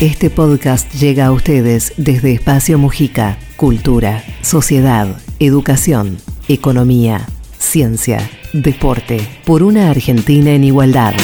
Este podcast llega a ustedes desde Espacio Mujica. Cultura, sociedad, educación, economía, ciencia, deporte. Por una Argentina en igualdad.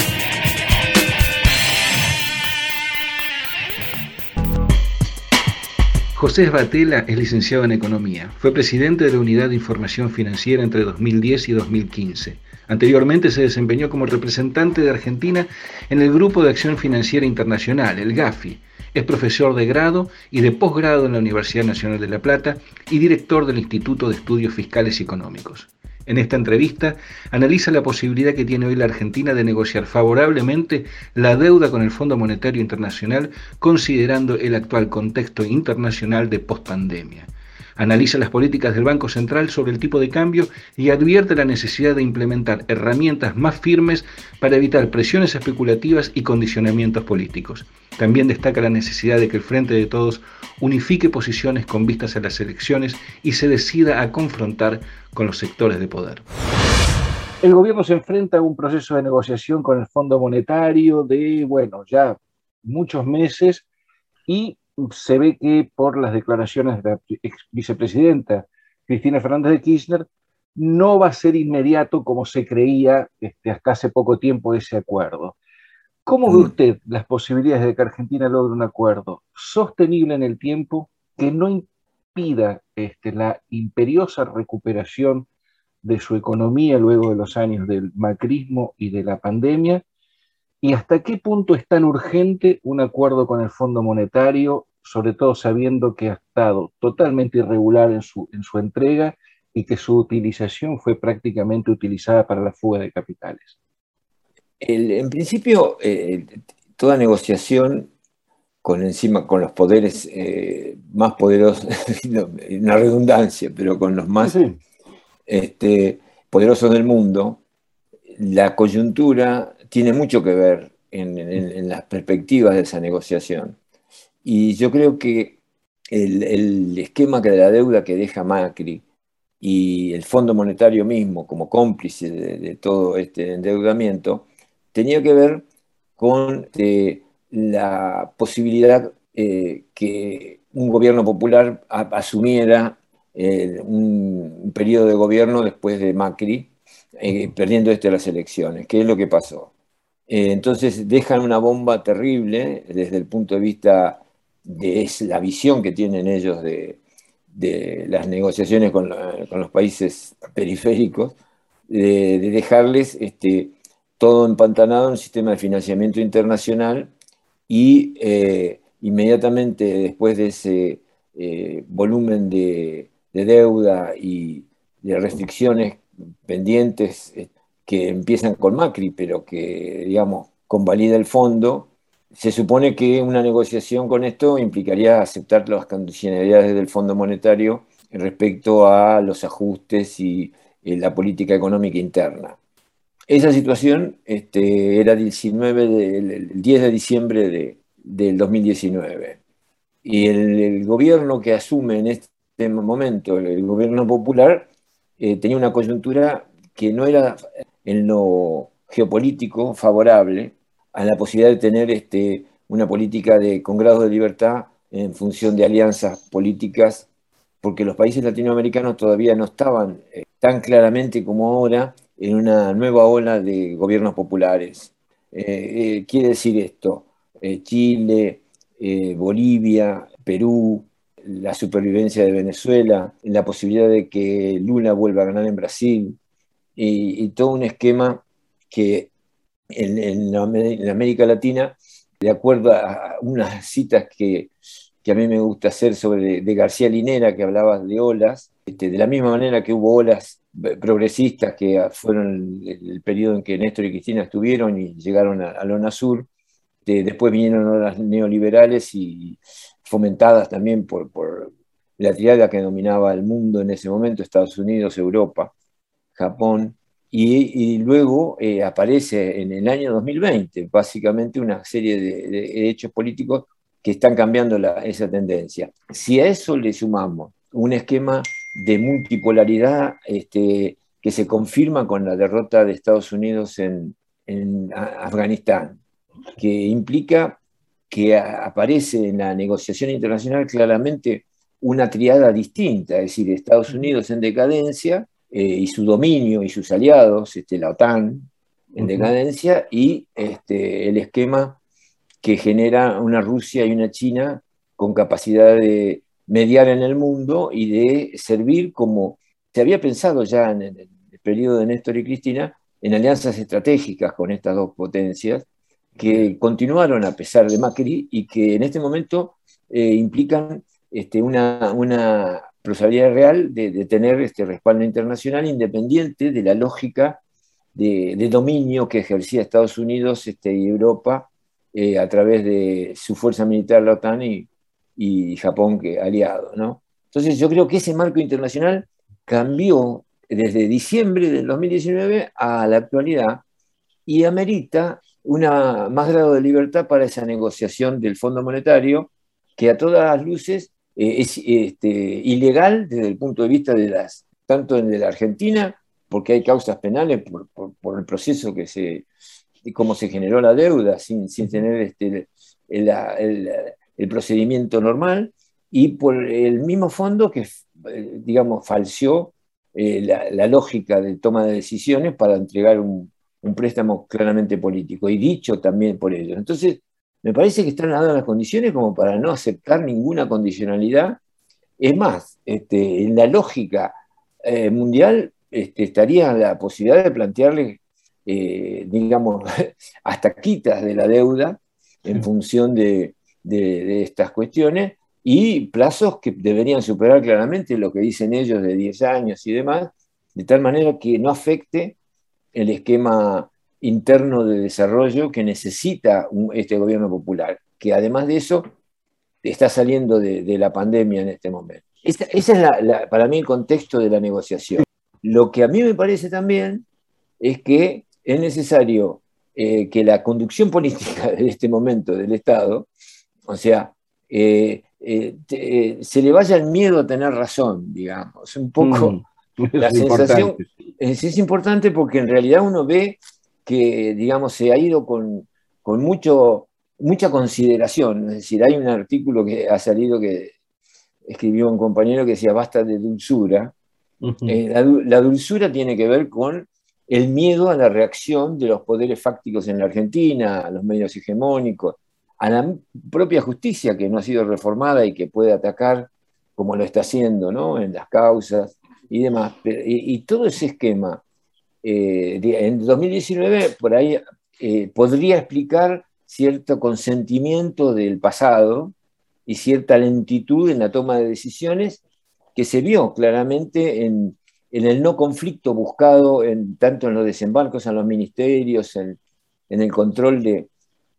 José Batela es licenciado en Economía. Fue presidente de la Unidad de Información Financiera entre 2010 y 2015. Anteriormente se desempeñó como representante de Argentina en el Grupo de Acción Financiera Internacional, el GAFI. Es profesor de grado y de posgrado en la Universidad Nacional de La Plata y director del Instituto de Estudios Fiscales y Económicos. En esta entrevista analiza la posibilidad que tiene hoy la Argentina de negociar favorablemente la deuda con el Fondo Monetario Internacional considerando el actual contexto internacional de pospandemia. Analiza las políticas del Banco Central sobre el tipo de cambio y advierte la necesidad de implementar herramientas más firmes para evitar presiones especulativas y condicionamientos políticos. También destaca la necesidad de que el Frente de Todos unifique posiciones con vistas a las elecciones y se decida a confrontar con los sectores de poder. El gobierno se enfrenta a un proceso de negociación con el Fondo Monetario de, bueno, ya muchos meses y se ve que por las declaraciones de la ex vicepresidenta Cristina Fernández de Kirchner, no va a ser inmediato como se creía este, hasta hace poco tiempo ese acuerdo. ¿Cómo ve mm. usted las posibilidades de que Argentina logre un acuerdo sostenible en el tiempo que no impida este, la imperiosa recuperación de su economía luego de los años del macrismo y de la pandemia ¿Y hasta qué punto es tan urgente un acuerdo con el Fondo Monetario, sobre todo sabiendo que ha estado totalmente irregular en su, en su entrega y que su utilización fue prácticamente utilizada para la fuga de capitales? en principio, eh, toda negociación con encima con los poderes eh, más poderosos, una redundancia, pero con los más Este, poderosos del mundo, la coyuntura tiene mucho que ver en, las perspectivas de esa negociación. Y yo creo que el, esquema de la deuda que deja Macri y el Fondo Monetario mismo como cómplice de, todo este endeudamiento tenía que ver con eh, la posibilidad eh, que un gobierno popular asumiera eh, un, periodo de gobierno después de Macri, perdiendo este las elecciones, ¿Qué es lo que pasó. Eh, entonces dejan una bomba terrible desde el punto de vista de la visión que tienen ellos de, las negociaciones con, los países periféricos, de, dejarles este, todo empantanado en un sistema de financiamiento internacional y eh, inmediatamente después de ese eh, volumen de, deuda y de restricciones pendientes que empiezan con Macri, pero que, digamos, convalida el fondo, se supone que una negociación con esto implicaría aceptar las condicionalidades del Fondo Monetario respecto a los ajustes y eh, la política económica interna. Esa situación este, era 19 el 10 de diciembre de, del 2019. Y el, gobierno que asume en este momento, el, gobierno popular, eh, tenía una coyuntura que no era en lo geopolítico favorable a la posibilidad de tener este, una política de, con grado de libertad en función de alianzas políticas, porque los países latinoamericanos todavía no estaban eh, tan claramente como ahora en una nueva ola de gobiernos populares. Eh, eh, quiere decir esto, Chile, Bolivia, Perú, la supervivencia de Venezuela, la posibilidad de que Lula vuelva a ganar en Brasil, y, todo un esquema que en, América Latina, de acuerdo a unas citas que, a mí me gusta hacer sobre de García Linera, que hablaba de olas, este, de la misma manera que hubo olas progresistas que fueron el, periodo en que Néstor y Cristina estuvieron y llegaron a, la Sur, después vinieron olas neoliberales y fomentadas también por, por la triada que dominaba el mundo en ese momento, Estados Unidos, Europa. Japón, y, luego eh, aparece en el año 2020 básicamente una serie de, hechos políticos que están cambiando esa tendencia. Si a eso le sumamos un esquema de multipolaridad este, que se confirma con la derrota de Estados Unidos en, Afganistán, que implica que aparece en la negociación internacional claramente una triada distinta, es decir, Estados Unidos en decadencia eh, y su dominio y sus aliados, este, la OTAN en decadencia, y este, el esquema que genera una Rusia y una China con capacidad de mediar en el mundo y de servir como se había pensado ya en el, periodo de Néstor y Cristina, en alianzas estratégicas con estas dos potencias, que continuaron a pesar de Macri y que en este momento eh, implican este, una, una probabilidad real de, tener este respaldo internacional independiente de la lógica de, dominio que ejercía Estados Unidos este, y Europa eh, a través de su fuerza militar, la OTAN, y, y Japón que aliado. ¿no? Entonces yo creo que ese marco internacional cambió desde diciembre del 2019 a la actualidad y amerita una más grado de libertad para esa negociación del Fondo Monetario que a todas luces eh, es este, ilegal desde el punto de vista de las, tanto en la Argentina, porque hay causas penales por, el proceso que se, cómo se generó la deuda sin, sin tener este, el, el, procedimiento normal, y por el mismo fondo que, eh, digamos, falseó eh, la, lógica de toma de decisiones para entregar un, préstamo claramente político, y dicho también por ellos. Entonces, me parece que están dadas las condiciones como para no aceptar ninguna condicionalidad. Es más, este, en la lógica eh, mundial este, estaría la posibilidad de plantearle, eh, digamos, hasta quitas de la deuda en función de, de, estas cuestiones y plazos que deberían superar claramente lo que dicen ellos de 10 años y demás, de tal manera que no afecte el esquema interno de desarrollo que necesita este gobierno popular, que además de eso está saliendo de, la pandemia en este momento. Ese es para mí el contexto de la negociación. Lo que a mí me parece también es que es necesario eh, que la conducción política de este momento del Estado, o sea, eh, eh, se le vaya el miedo a tener razón, digamos. Un poco mm, la sensación. Es, importante porque en realidad uno ve que, digamos, se ha ido con, mucho, mucha consideración. Es decir, hay un artículo que ha salido que escribió un compañero que decía basta de dulzura. Eh, la, dulzura tiene que ver con el miedo a la reacción de los poderes fácticos en la Argentina, a los medios hegemónicos, a la propia justicia que no ha sido reformada y que puede atacar como lo está haciendo ¿no? en las causas y demás. Y, todo ese esquema eh, en 2019 por ahí eh, podría explicar cierto consentimiento del pasado y cierta lentitud en la toma de decisiones que se vio claramente en, el no conflicto buscado en, tanto en los desembarcos en los ministerios, en el control de,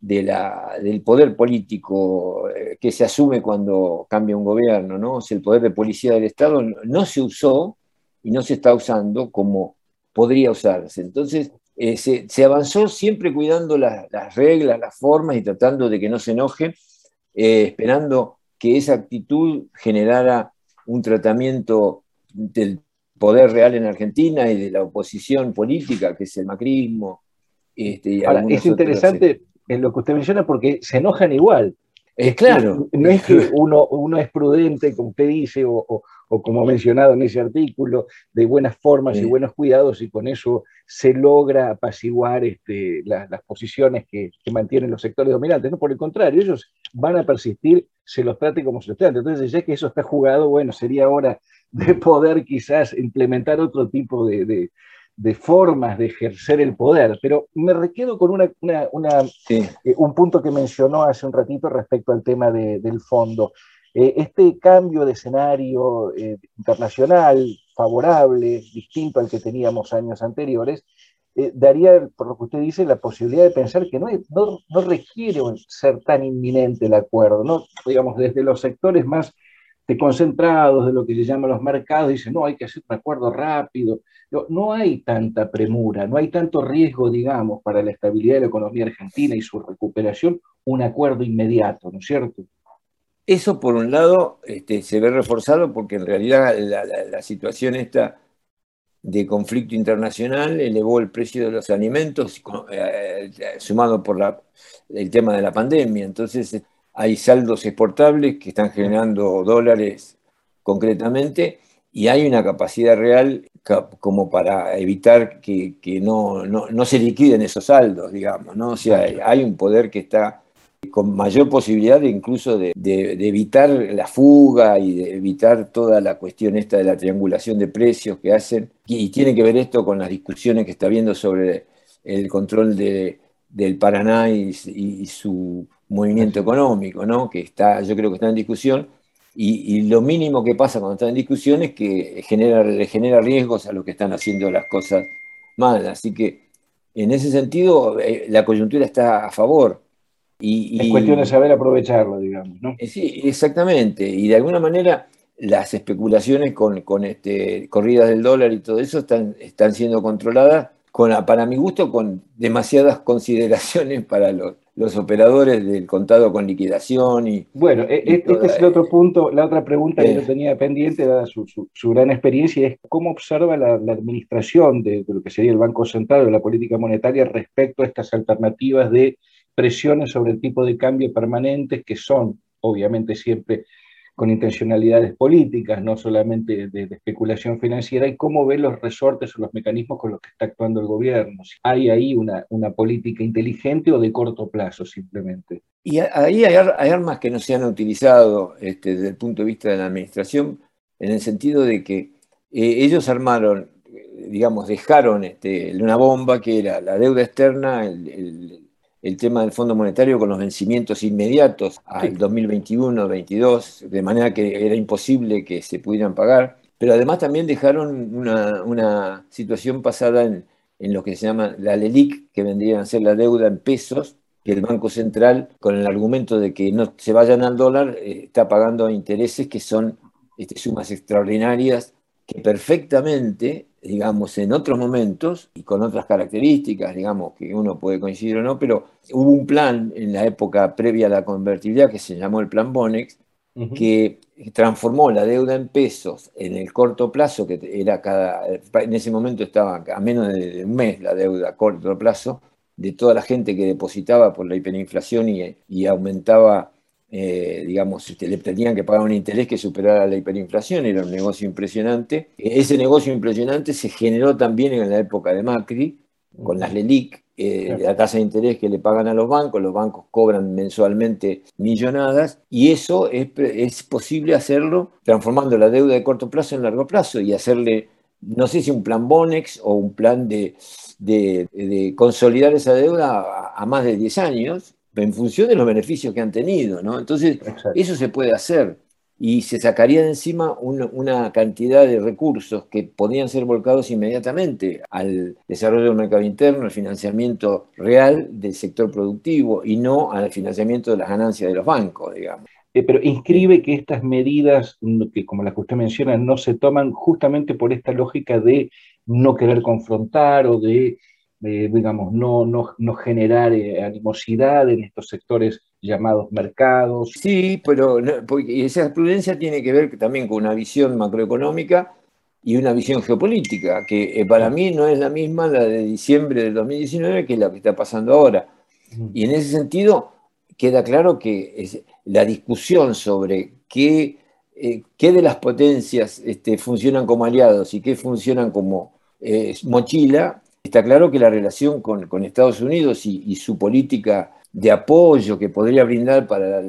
del poder político eh, que se asume cuando cambia un gobierno, ¿no? O el poder de policía del Estado no, se usó y no se está usando como podría usarse. Entonces, eh, se, avanzó siempre cuidando las reglas, las formas y tratando de que no se enoje, eh, esperando que esa actitud generara un tratamiento del poder real en Argentina y de la oposición política, que es el macrismo. Este, es interesante, en lo que usted menciona porque se enojan igual. Es claro. No es que uno, uno es prudente, como usted dice, o, como mencionado en ese artículo, de buenas formas y buenos cuidados, y con eso se logra apaciguar este, las posiciones que, mantienen los sectores dominantes. No, por el contrario, ellos van a persistir, se los trate como se los trate. Entonces, ya que eso está jugado, bueno, sería hora de poder quizás implementar otro tipo de, de formas de ejercer el poder, pero me requedo con una, eh, un punto que mencionó hace un ratito respecto al tema del fondo. Eh, este cambio de escenario eh, internacional favorable, distinto al que teníamos años anteriores, daría, por lo que usted dice, la posibilidad de pensar que no, no, no requiere ser tan inminente el acuerdo, ¿no? digamos, desde los sectores más de concentrados de lo que se llaman los mercados, dicen, no, hay que hacer un acuerdo rápido. No, hay tanta premura, no hay tanto riesgo, digamos, para la estabilidad de la economía argentina y su recuperación, un acuerdo inmediato, ¿no es cierto? Eso, por un lado, este, se ve reforzado porque en realidad la, situación esta de conflicto internacional elevó el precio de los alimentos, eh, sumado por la, el tema de la pandemia. Entonces, hay saldos exportables que están generando dólares concretamente y hay una capacidad real como para evitar que, no, no, se liquiden esos saldos, digamos, ¿no? O sea, hay un poder que está con mayor posibilidad de incluso de, evitar la fuga y de evitar toda la cuestión esta de la triangulación de precios que hacen. Y, tiene que ver esto con las discusiones que está habiendo sobre el control de, del Paraná y, su movimiento económico, ¿no? que está, yo creo que está en discusión. Y, lo mínimo que pasa cuando está en discusión es que genera, le genera riesgos a los que están haciendo las cosas mal. Así que en ese sentido, eh, la coyuntura está a favor es cuestión de saber aprovecharlo, digamos, ¿no? Eh, sí, exactamente. Y de alguna manera las especulaciones con, con este, corridas del dólar y todo eso están, están siendo controladas, con, para mi gusto, con demasiadas consideraciones para los, los operadores del contado con liquidación. Y, bueno, e, e, este es el otro punto, la otra pregunta que yo eh. tenía pendiente, dada su, su, gran experiencia, es cómo observa la, administración de, de, lo que sería el Banco Central de la política monetaria respecto a estas alternativas de presiones sobre el tipo de cambio permanentes que son, obviamente, siempre con intencionalidades políticas, no solamente de, especulación financiera, y cómo ve los resortes o los mecanismos con los que está actuando el gobierno. ¿Hay ahí una, política inteligente o de corto plazo simplemente? Y ahí hay, armas que no se han utilizado este, desde el punto de vista de la administración, en el sentido de que eh, ellos armaron, digamos, dejaron este, una bomba que era la deuda externa, el el tema del Fondo Monetario con los vencimientos inmediatos al 2021-22, de manera que era imposible que se pudieran pagar. Pero además también dejaron una, situación pasada en, lo que se llama la LELIC, que vendría a ser la deuda en pesos, que el Banco Central, con el argumento de que no se vayan al dólar, eh, está pagando intereses que son este, sumas extraordinarias que perfectamente digamos, en otros momentos y con otras características, digamos, que uno puede coincidir o no, pero hubo un plan en la época previa a la convertibilidad que se llamó el Plan Bonex, que transformó la deuda en pesos en el corto plazo, que era cada, en ese momento estaba a menos de un mes la deuda a corto plazo, de toda la gente que depositaba por la hiperinflación y, y aumentaba eh, digamos, este, le tenían que pagar un interés que superara la hiperinflación, era un negocio impresionante. Ese negocio impresionante se generó también en la época de Macri, con las LELIC, eh, la tasa de interés que le pagan a los bancos, los bancos cobran mensualmente millonadas, y eso es, es posible hacerlo transformando la deuda de corto plazo en largo plazo y hacerle, no sé si un plan Bonex o un plan de, de, consolidar esa deuda a, a más de 10 años, en función de los beneficios que han tenido, ¿no? Entonces, eso se puede hacer y se sacaría de encima una cantidad de recursos que podían ser volcados inmediatamente al desarrollo del mercado interno, al financiamiento real del sector productivo y no al financiamiento de las ganancias de los bancos, digamos. Eh, pero inscribe que estas medidas, que como las que usted menciona, no se toman justamente por esta lógica de no querer confrontar o de digamos, no, no, generar eh, animosidad en estos sectores llamados mercados. Sí, pero esa prudencia tiene que ver también con una visión macroeconómica y una visión geopolítica, que eh, para mí no es la misma la de diciembre del 2019 que la que está pasando ahora. Y en ese sentido queda claro que la discusión sobre qué, eh, qué de las potencias este, funcionan como aliados y qué funcionan como mochila Está claro que la relación con, Estados Unidos y, su política de apoyo que podría brindar para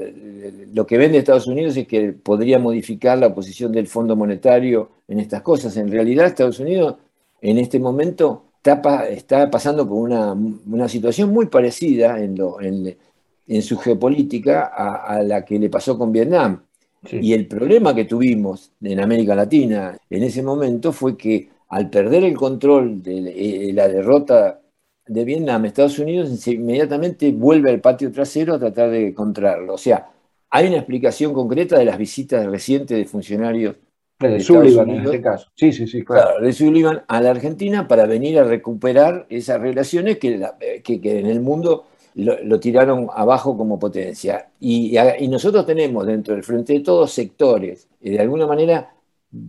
lo que vende Estados Unidos es que podría modificar la posición del Fondo Monetario en estas cosas. En realidad Estados Unidos en este momento está, pasando por una, situación muy parecida en, su geopolítica a, la que le pasó con Vietnam. Y el problema que tuvimos en América Latina en ese momento fue que al perder el control de la derrota de Vietnam, Estados Unidos inmediatamente vuelve al patio trasero a tratar de encontrarlo. O sea, hay una explicación concreta de las visitas recientes de funcionarios de, Sullivan en este caso. Sí, sí, sí, claro. de Sullivan a la Argentina para venir a recuperar esas relaciones que, en el mundo lo, tiraron abajo como potencia. Y, y, nosotros tenemos dentro del Frente de Todos sectores, de alguna manera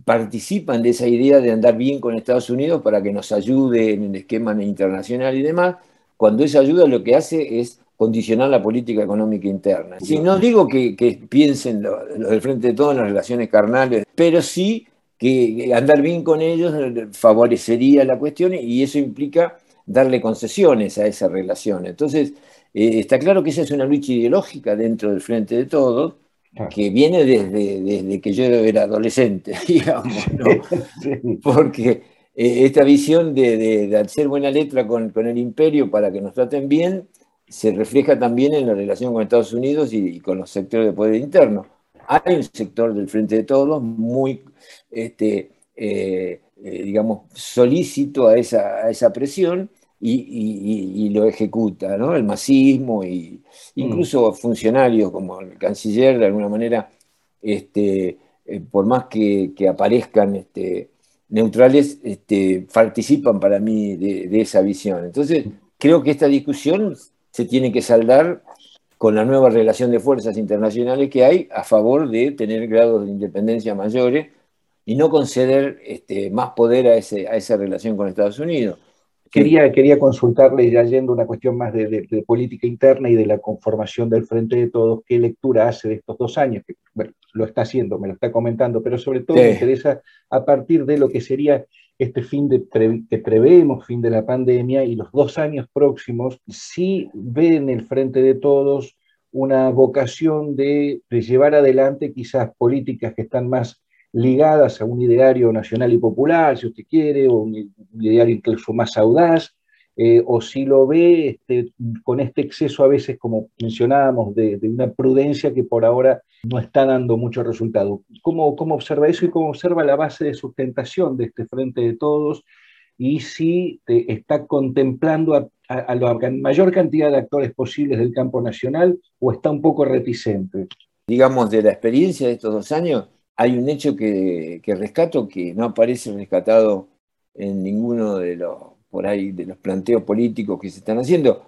participan de esa idea de andar bien con Estados Unidos para que nos ayude en el esquema internacional y demás, cuando esa ayuda lo que hace es condicionar la política económica interna. Si no digo que, piensen del frente de todo en las relaciones carnales, pero sí que andar bien con ellos favorecería la cuestión y eso implica darle concesiones a esa relación. Entonces, eh, está claro que esa es una lucha ideológica dentro del frente de todos, que viene desde, desde, que yo era adolescente, digamos, ¿no? Porque eh, esta visión de, hacer buena letra con, con, el imperio para que nos traten bien se refleja también en la relación con Estados Unidos y, con los sectores de poder interno. Hay un sector del Frente de Todos muy, este, eh, eh, digamos, solícito a esa, a esa presión y, lo ejecuta, ¿no? El masismo y incluso mm. funcionarios como el canciller, de alguna manera, este, eh, por más que, aparezcan este, neutrales, este, participan para mí de, de esa visión. Entonces, creo que esta discusión se tiene que saldar con la nueva relación de fuerzas internacionales que hay a favor de tener grados de independencia mayores y no conceder este, más poder a, ese, a esa relación con Estados Unidos. Quería, quería consultarle, ya yendo una cuestión más de, política interna y de la conformación del Frente de Todos, ¿qué lectura hace de estos dos años? Que, bueno, lo está haciendo, me lo está comentando, pero sobre todo me interesa a partir de lo que sería este fin de que preveemos, fin de la pandemia, y los dos años próximos, sí ve en el frente de todos una vocación de, llevar adelante quizás políticas que están más ligadas a un ideario nacional y popular, si usted quiere, o un, ideario incluso más audaz, eh, o si lo ve este, con este exceso a veces, como mencionábamos, de, una prudencia que por ahora no está dando mucho resultado. ¿Cómo, ¿Cómo observa eso y cómo observa la base de sustentación de este Frente de Todos? Y si está contemplando a, la mayor cantidad de actores posibles del campo nacional o está un poco reticente. Digamos, de la experiencia de estos dos años, hay un hecho que, rescato que no aparece rescatado en ninguno de los por ahí de los planteos políticos que se están haciendo,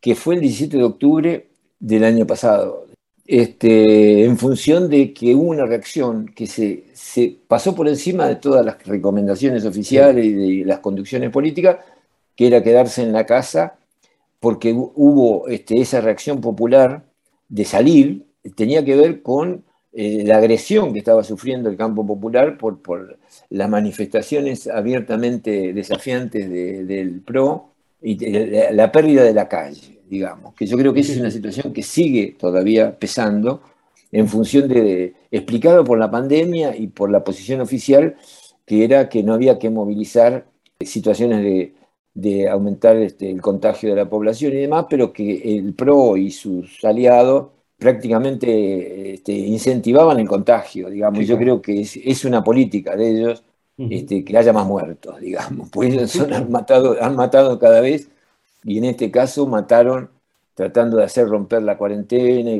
que fue el 17 de octubre del año pasado, este, en función de que hubo una reacción que se, se, pasó por encima de todas las recomendaciones oficiales y de las conducciones políticas, que era quedarse en la casa, porque hubo este, esa reacción popular de salir, tenía que ver con eh, la agresión que estaba sufriendo el campo popular por, por las manifestaciones abiertamente desafiantes del PRO y la, pérdida de la calle, digamos, que yo creo que esa es una situación que sigue todavía pesando en función de, explicado por la pandemia y por la posición oficial, que era que no había que movilizar situaciones de, de aumentar este, el contagio de la población y demás, pero que el PRO y sus aliados prácticamente este, incentivaban el contagio, digamos, y yo creo que es, una política de ellos este, que haya más muertos, digamos, pues ellos han, matado, han matado cada vez y en este caso mataron tratando de hacer romper la cuarentena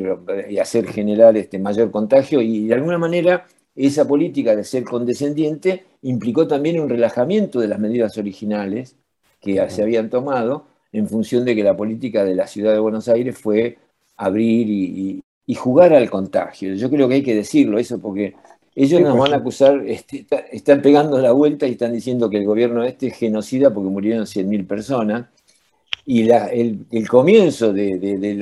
y, hacer generar este mayor contagio y de alguna manera esa política de ser condescendiente implicó también un relajamiento de las medidas originales que se habían tomado en función de que la política de la ciudad de Buenos Aires fue abrir y, jugar al contagio. Yo creo que hay que decirlo eso porque ellos nos van a acusar, este, están pegando la vuelta y están diciendo que el gobierno este es genocida porque murieron 100.000 personas. Y el, comienzo de,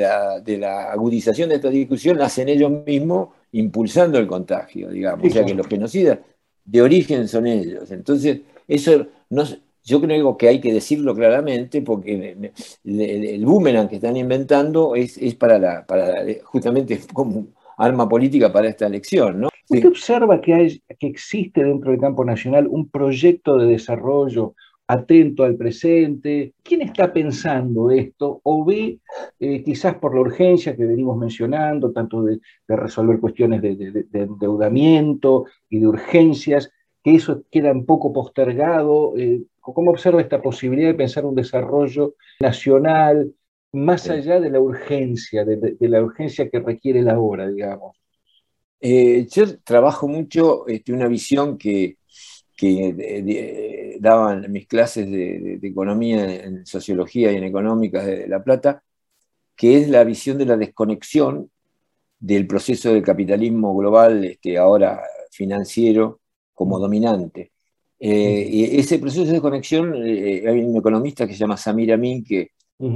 la, agudización de esta discusión la hacen ellos mismos impulsando el contagio, digamos. o sea que los genocidas de origen son ellos. Entonces, eso no, yo creo que hay que decirlo claramente porque el, boomerang que están inventando es, para, la, para justamente como arma política para esta elección. ¿no? ¿Usted observa que, hay, que existe dentro del campo nacional un proyecto de desarrollo atento al presente? ¿Quién está pensando esto? ¿O ve, eh, quizás por la urgencia que venimos mencionando, tanto de, resolver cuestiones de, de, endeudamiento y de urgencias, que eso queda un poco postergado? Eh, ¿Cómo observa esta posibilidad de pensar un desarrollo nacional más allá de la urgencia, de, la urgencia que requiere la hora, digamos? Eh, yo trabajo mucho este, una visión que, que daban mis clases de, economía en sociología y en económicas de La Plata, que es la visión de la desconexión del proceso del capitalismo global, este, ahora financiero, como dominante. Eh, y ese proceso de conexión, eh, hay un economista que se llama Samir Amin que,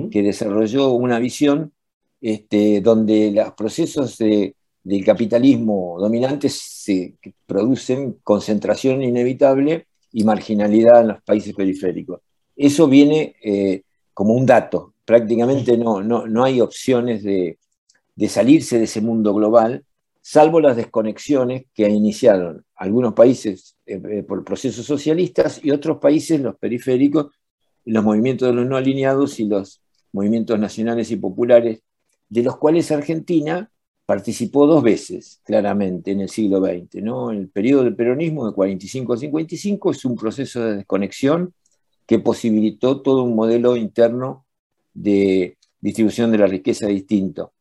que desarrolló una visión este, donde los procesos del capitalismo dominante se producen concentración inevitable y marginalidad en los países periféricos. Eso viene eh, como un dato. Prácticamente no, no, hay opciones de, salirse de ese mundo global, salvo las desconexiones que iniciaron algunos países eh, eh, por procesos socialistas y otros países, los periféricos, los movimientos de los no alineados y los movimientos nacionales y populares, de los cuales Argentina participó dos veces, claramente, en el siglo XX. ¿no? El periodo del peronismo de 45 a 55 es un proceso de desconexión que posibilitó todo un modelo interno de distribución de la riqueza distinto.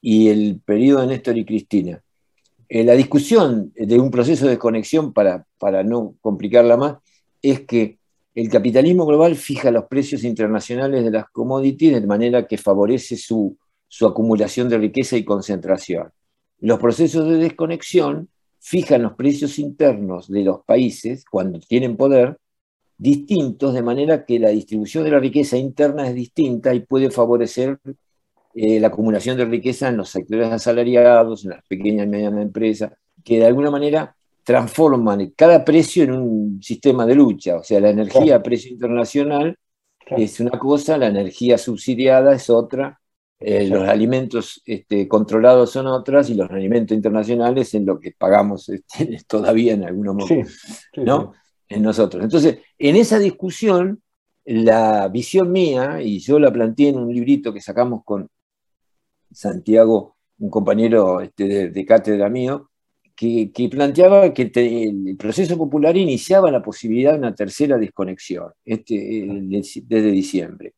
Y el periodo de Néstor y Cristina. Eh, la discusión de un proceso de desconexión, para, para no complicarla más, es que el capitalismo global fija los precios internacionales de las commodities de manera que favorece su su acumulación de riqueza y concentración. Los procesos de desconexión fijan los precios internos de los países cuando tienen poder distintos, de manera que la distribución de la riqueza interna es distinta y puede favorecer eh, la acumulación de riqueza en los sectores asalariados, en las pequeñas y medianas empresas, que de alguna manera transforman cada precio en un sistema de lucha. O sea, la energía a precio internacional es una cosa, la energía subsidiada es otra, eh, los alimentos este, controlados son otras y los alimentos internacionales en lo que pagamos este, todavía en algunos momentos, ¿no? En nosotros. Entonces, en esa discusión, la visión mía, y yo la planteé en un librito que sacamos con Santiago, un compañero este, de, cátedra mío, que, planteaba que el proceso popular iniciaba la posibilidad de una tercera desconexión este, desde diciembre,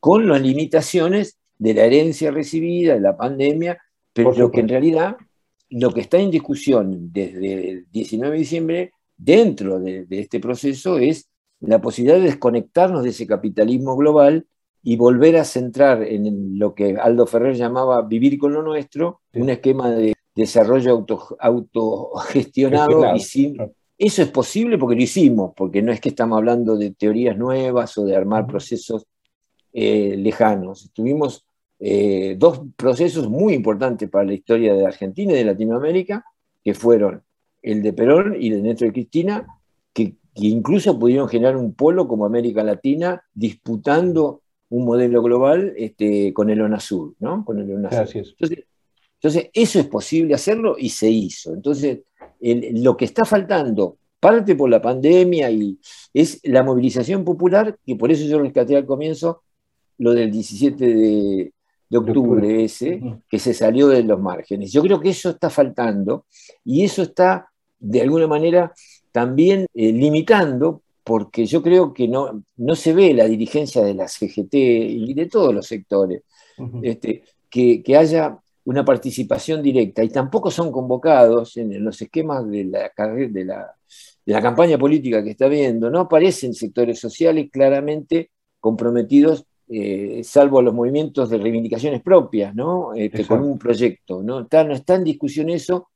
con las limitaciones de la herencia recibida, de la pandemia, pero lo que en realidad, lo que está en discusión desde el 19 de diciembre, dentro de, este proceso, es la posibilidad de desconectarnos de ese capitalismo global y volver a centrar en lo que Aldo Ferrer llamaba vivir con lo nuestro, un esquema de desarrollo auto, autogestionado y sin... Eso es posible porque lo hicimos, porque no es que estamos hablando de teorías nuevas o de armar procesos eh, lejanos. Tuvimos eh, dos procesos muy importantes para la historia de Argentina y de Latinoamérica, que fueron el de Perón y el de Néstor Cristina, que, incluso pudieron generar un polo como América Latina disputando un modelo global este, con el UNASUR, ¿no? Con el Entonces, entonces, eso es posible hacerlo y se hizo. Entonces, lo que está faltando, parte por la pandemia, y es la movilización popular, que por eso yo rescaté al comienzo, lo del 17 de, octubre, ese, que se salió de los márgenes. Yo creo que eso está faltando y eso está, de alguna manera, también eh, limitando, porque yo creo que no, no se ve la dirigencia de la CGT y de todos los sectores, este, que, haya una participación directa y tampoco son convocados en, los esquemas de la, de, la, de la campaña política que está viendo, no aparecen sectores sociales claramente comprometidos eh, salvo los movimientos de reivindicaciones propias, ¿no? Este, con un proyecto. ¿no? Está, no está en discusión eso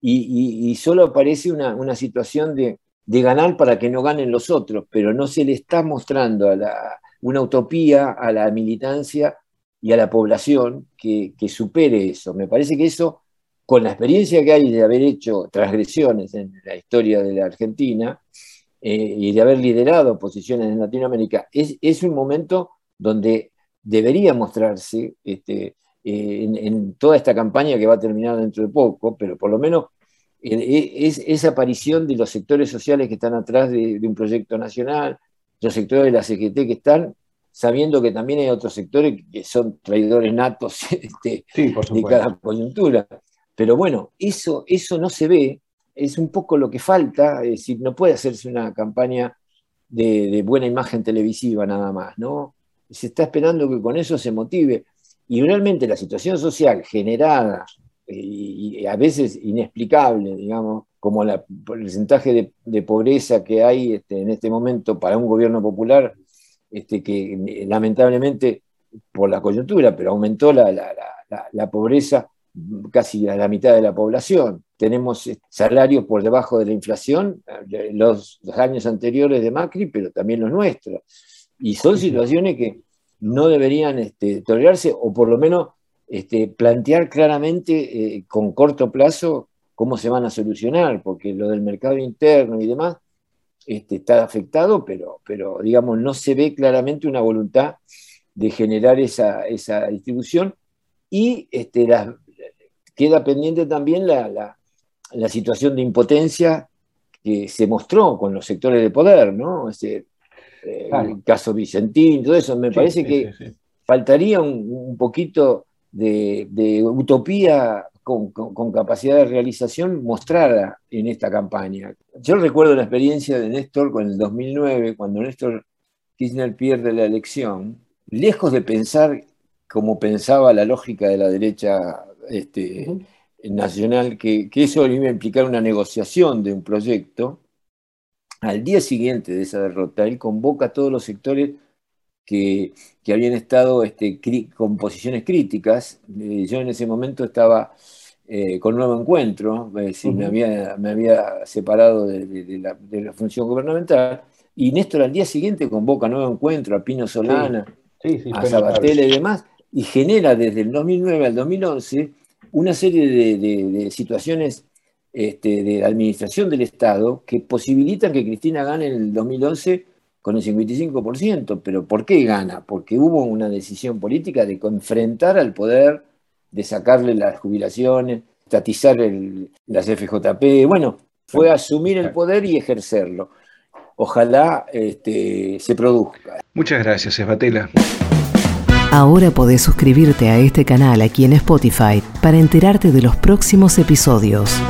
y, solo aparece una, situación de, ganar para que no ganen los otros, pero no se le está mostrando a la, una utopía a la militancia y a la población que, supere eso. Me parece que eso, con la experiencia que hay de haber hecho transgresiones en la historia de la Argentina eh, y de haber liderado posiciones en Latinoamérica, es, es un momento donde debería mostrarse este, eh, en, toda esta campaña que va a terminar dentro de poco, pero por lo menos es esa aparición de los sectores sociales que están atrás de, un proyecto nacional, los sectores de la CGT que están sabiendo que también hay otros sectores que son traidores natos este, de cada coyuntura. Pero bueno, eso, eso no se ve, es un poco lo que falta, es decir, no puede hacerse una campaña de, de buena imagen televisiva nada más, ¿no? se está esperando que con eso se motive. Y realmente la situación social generada eh, y, a veces inexplicable, digamos, como el porcentaje de, pobreza que hay este, en este momento para un gobierno popular, este, que eh, lamentablemente por la coyuntura, pero aumentó la, la, pobreza casi a la mitad de la población. Tenemos eh, salarios por debajo de la inflación, los, los años anteriores de Macri, pero también los nuestros. Y son situaciones que no deberían este, tolerarse, o por lo menos este, plantear claramente eh, con corto plazo cómo se van a solucionar, porque lo del mercado interno y demás este, está afectado, pero, pero digamos, no se ve claramente una voluntad de generar esa, distribución. Y este, queda pendiente también la, situación de impotencia que se mostró con los sectores de poder, ¿no? Eh, el caso Vicentín, todo eso, me parece que faltaría un, poquito de, utopía con, capacidad de realización mostrada en esta campaña. Yo recuerdo la experiencia de Néstor con el 2009, cuando Néstor Kirchner pierde la elección, lejos de pensar como pensaba la lógica de la derecha este, nacional, que, eso iba a implicar una negociación de un proyecto, al día siguiente de esa derrota, él convoca a todos los sectores que, habían estado este, con posiciones críticas. Eh, yo en ese momento estaba eh, con Nuevo Encuentro, me, había, separado de, la, función gubernamental, y Néstor al día siguiente convoca Nuevo Encuentro, a Pino Solana, a Sabatella y demás, y genera desde el 2009 al 2011 una serie de, situaciones este, de administración del Estado que posibilitan que Cristina gane en el 2011 con el 55%. Pero ¿por qué gana? Porque hubo una decisión política de enfrentar al poder, de sacarle las jubilaciones, estatizar el, las FJP. Bueno, fue asumir el poder y ejercerlo. Ojalá este, se produzca. Muchas gracias, Esbatela. Ahora podés suscribirte a este canal aquí en Spotify para enterarte de los próximos episodios.